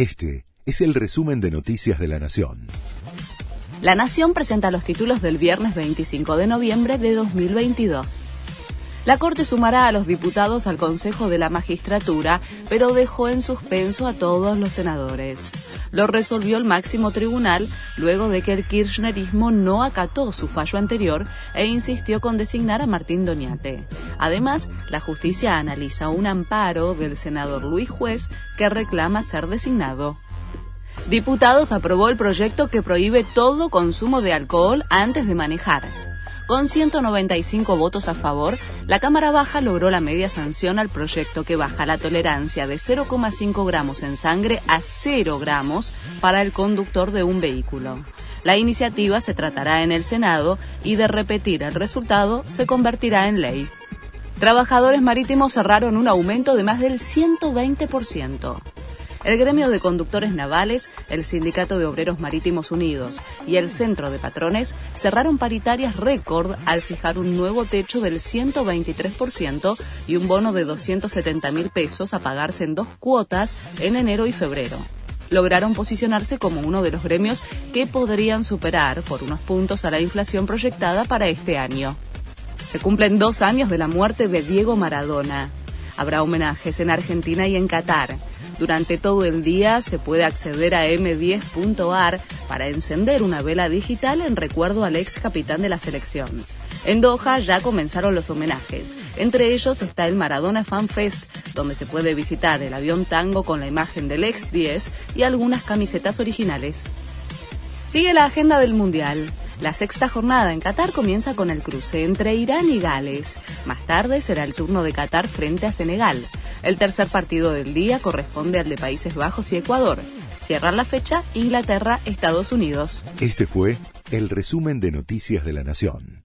Este es el resumen de Noticias de la Nación. La Nación presenta los títulos del viernes 25 de noviembre de 2022. La Corte sumará a los diputados al Consejo de la Magistratura, pero dejó en suspenso a todos los senadores. Lo resolvió el máximo tribunal luego de que el kirchnerismo no acató su fallo anterior e insistió con designar a Martín Doñate. Además, la justicia analiza un amparo del senador Luis Juez que reclama ser designado. Diputados aprobó el proyecto que prohíbe todo consumo de alcohol antes de manejar. Con 195 votos a favor, la Cámara Baja logró la media sanción al proyecto que baja la tolerancia de 0,5 gramos en sangre a 0 gramos para el conductor de un vehículo. La iniciativa se tratará en el Senado y de repetir el resultado se convertirá en ley. Trabajadores marítimos cerraron un aumento de más del 120%. El gremio de conductores navales, el Sindicato de Obreros Marítimos Unidos y el Centro de Patrones cerraron paritarias récord al fijar un nuevo techo del 123% y un bono de 270 mil pesos a pagarse en dos cuotas en enero y febrero lograron posicionarse como uno de los gremios que podrían superar por unos puntos a la inflación proyectada para este año. Se cumplen dos años de la muerte de Diego Maradona. Habrá homenajes en Argentina y en Qatar. Durante todo el día se puede acceder a m10.ar para encender una vela digital en recuerdo al ex capitán de la selección. En Doha ya comenzaron los homenajes. Entre ellos está el Maradona Fan Fest, donde se puede visitar el avión tango con la imagen del ex 10 y algunas camisetas originales. Sigue la agenda del Mundial. La sexta jornada en Qatar comienza con el cruce entre Irán y Gales. Más tarde será el turno de Qatar frente a Senegal. El tercer partido del día corresponde al de Países Bajos y Ecuador. Cierran la fecha Inglaterra-Estados Unidos. Este fue el resumen de Noticias de la Nación.